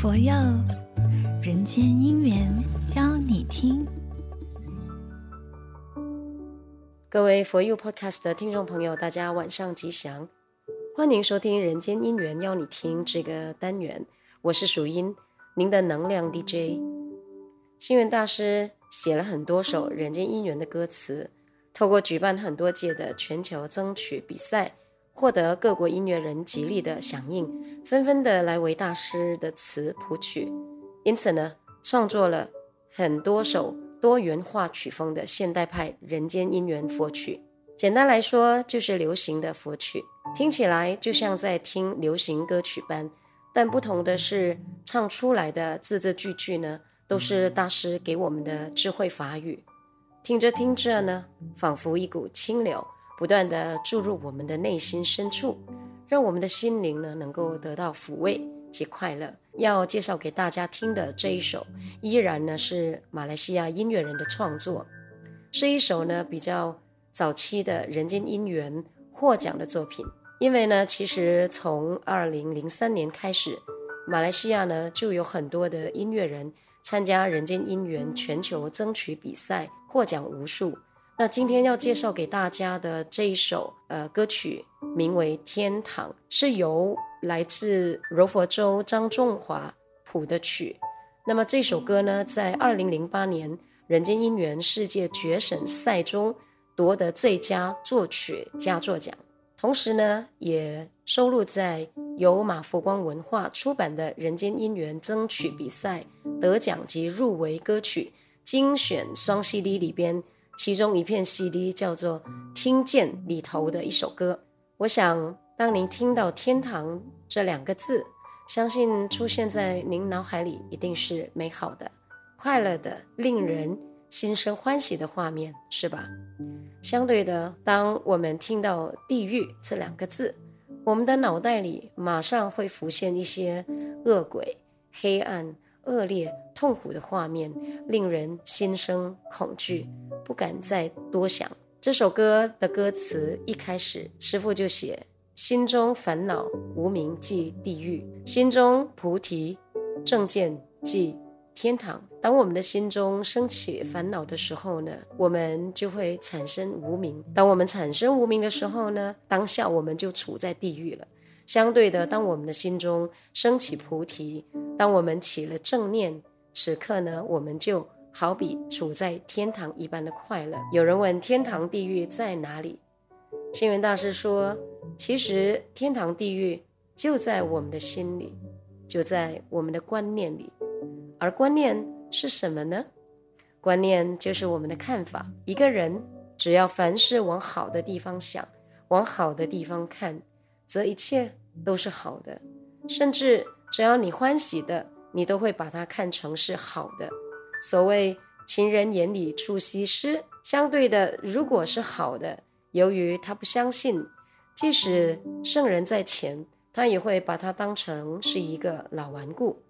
佛佑人间姻缘，邀你听。各位佛佑 Podcast 的听众朋友，大家晚上吉祥，欢迎收听《人间姻缘》，邀你听这个单元。我是淑音，您的能量 DJ。星云大师写了很多首《人间姻缘》的歌词，透过举办很多届的全球争取比赛。获得各国音乐人极力的响应，纷纷的来为大师的词谱曲，因此呢，创作了很多首多元化曲风的现代派人间姻缘佛曲。简单来说，就是流行的佛曲，听起来就像在听流行歌曲般。但不同的是，唱出来的字字句句呢，都是大师给我们的智慧法语。听着听着呢，仿佛一股清流。不断地注入我们的内心深处，让我们的心灵呢能够得到抚慰及快乐。要介绍给大家听的这一首，依然呢是马来西亚音乐人的创作，是一首呢比较早期的人间姻缘获奖的作品。因为呢，其实从二零零三年开始，马来西亚呢就有很多的音乐人参加人间姻缘全球争取比赛，获奖无数。那今天要介绍给大家的这一首呃歌曲，名为《天堂》，是由来自柔佛州张仲华谱的曲。那么这首歌呢，在二零零八年人间姻缘世界决审赛中夺得最佳作曲佳作奖，同时呢，也收录在由马佛光文化出版的人间姻缘争取比赛得奖及入围歌曲精选双 CD 里边。其中一片 CD 叫做《听见》里头的一首歌，我想当您听到“天堂”这两个字，相信出现在您脑海里一定是美好的、快乐的、令人心生欢喜的画面，是吧？相对的，当我们听到“地狱”这两个字，我们的脑袋里马上会浮现一些恶鬼、黑暗。恶劣、痛苦的画面令人心生恐惧，不敢再多想。这首歌的歌词一开始，师父就写：“心中烦恼无名即地狱，心中菩提正见即天堂。”当我们的心中升起烦恼的时候呢，我们就会产生无名；当我们产生无名的时候呢，当下我们就处在地狱了。相对的，当我们的心中升起菩提，当我们起了正念，此刻呢，我们就好比处在天堂一般的快乐。有人问天堂地狱在哪里？星云大师说，其实天堂地狱就在我们的心里，就在我们的观念里。而观念是什么呢？观念就是我们的看法。一个人只要凡事往好的地方想，往好的地方看。则一切都是好的，甚至只要你欢喜的，你都会把它看成是好的。所谓“情人眼里出西施”，相对的，如果是好的，由于他不相信，即使圣人在前，他也会把它当成是一个老顽固。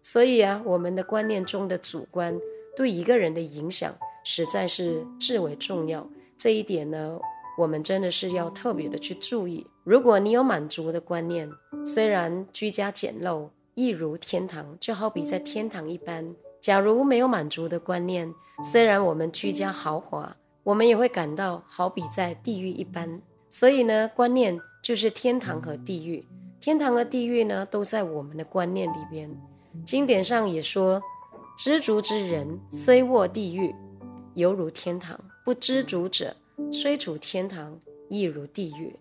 所以啊，我们的观念中的主观对一个人的影响，实在是至为重要。这一点呢，我们真的是要特别的去注意。如果你有满足的观念，虽然居家简陋，亦如天堂，就好比在天堂一般；假如没有满足的观念，虽然我们居家豪华，我们也会感到好比在地狱一般。所以呢，观念就是天堂和地狱。天堂和地狱呢，都在我们的观念里边。经典上也说，知足之人虽卧地狱，犹如天堂；不知足者。虽处天堂，亦如地狱。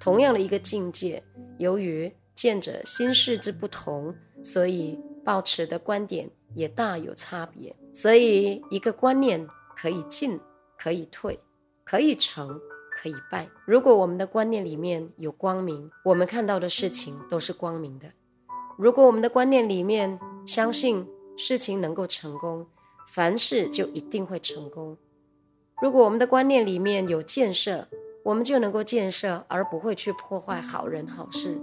同样的一个境界，由于见者心识之不同，所以抱持的观点也大有差别。所以，一个观念可以进，可以退，可以成，可以败。如果我们的观念里面有光明，我们看到的事情都是光明的；如果我们的观念里面相信事情能够成功，凡事就一定会成功。如果我们的观念里面有建设，我们就能够建设，而不会去破坏好人好事。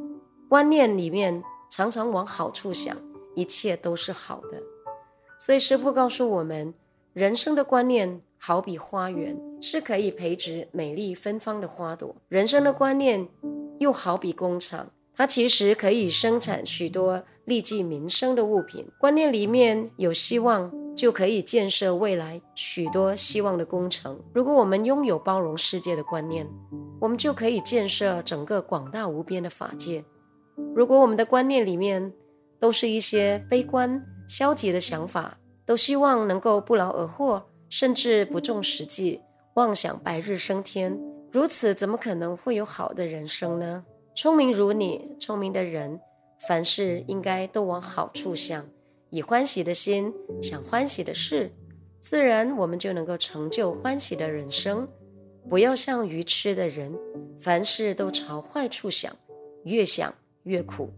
观念里面常常往好处想，一切都是好的。所以师父告诉我们，人生的观念好比花园，是可以培植美丽芬芳的花朵；人生的观念又好比工厂，它其实可以生产许多利济民生的物品。观念里面有希望，就可以建设未来许多希望的工程。如果我们拥有包容世界的观念，我们就可以建设整个广大无边的法界。如果我们的观念里面都是一些悲观、消极的想法，都希望能够不劳而获，甚至不重实际，妄想白日升天，如此怎么可能会有好的人生呢？聪明如你，聪明的人，凡事应该都往好处想，以欢喜的心想欢喜的事，自然我们就能够成就欢喜的人生。不要像愚痴的人，凡事都朝坏处想，越想越苦，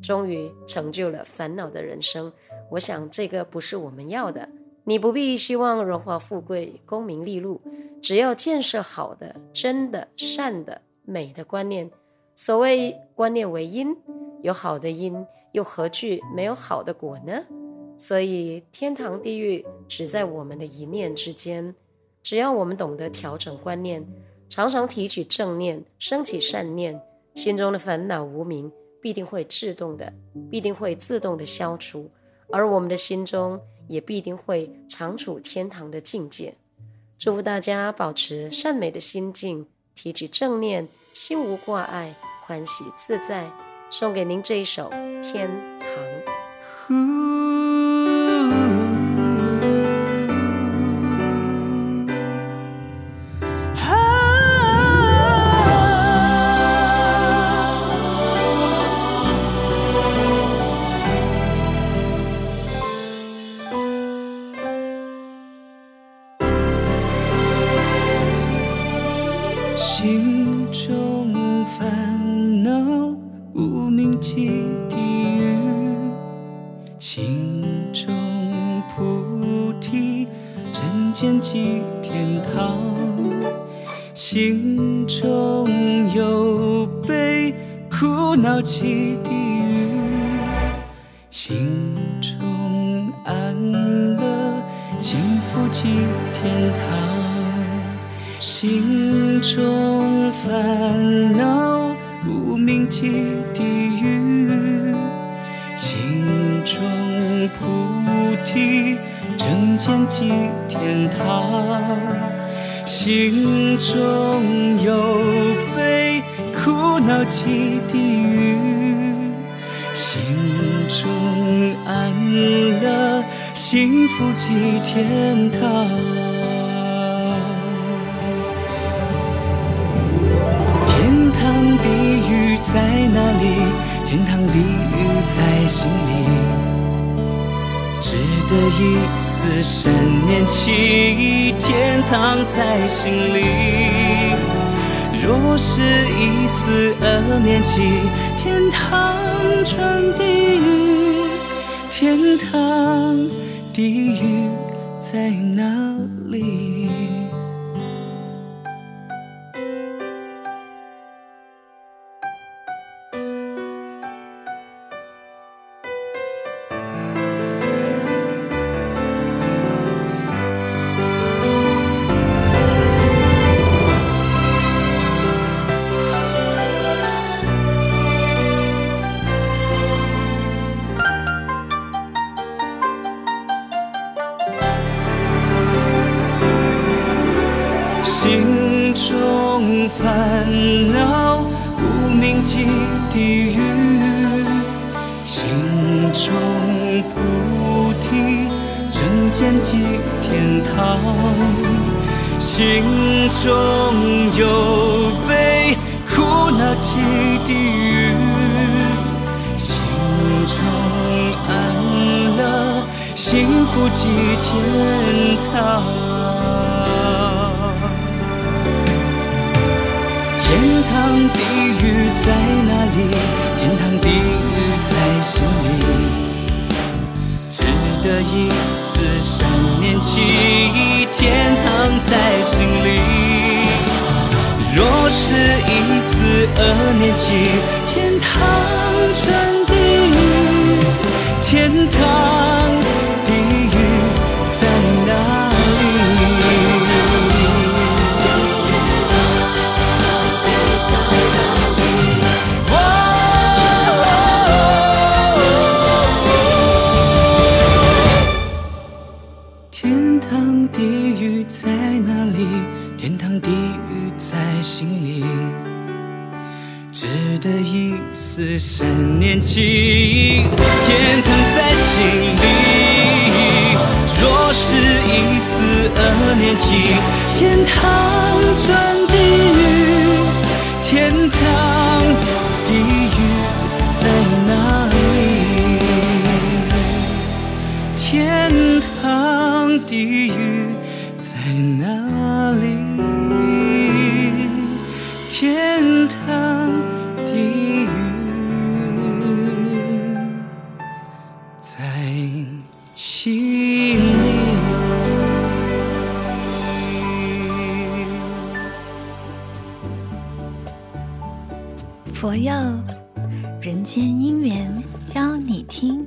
终于成就了烦恼的人生。我想这个不是我们要的。你不必希望荣华富贵、功名利禄，只要建设好的、真的、善的、美的观念。所谓观念为因，有好的因，又何惧没有好的果呢？所以天堂地狱只在我们的一念之间。只要我们懂得调整观念，常常提取正念，升起善念，心中的烦恼无明必定会自动的，必定会自动的消除，而我们的心中也必定会常处天堂的境界。祝福大家保持善美的心境，提取正念，心无挂碍。欢喜自在，送给您这一首《天。心中有悲苦恼即地狱，心中安乐幸福即天堂。心中烦恼。无明即地狱，心中菩提正见即天堂。心中有悲苦恼即地狱，心中安乐幸福即天堂。天堂地狱在哪里？天堂地狱在心里，只得一丝善念起，天堂在心里。若是一丝恶念起，天堂转地狱。天堂地狱在哪里？无明即地狱，心中菩提正见即天堂。心中有悲苦恼即地狱，心中安乐幸福即天堂。堂地狱在哪里？天堂地狱在心里，只得一丝善念起，天堂在心里。若是一丝恶念起，天堂天堂地狱在哪里？天堂地狱在心里。值得一丝善念起，天堂在心里；若是一丝恶念起，天堂转地狱。天堂。在心里。佛佑人间姻缘邀你听。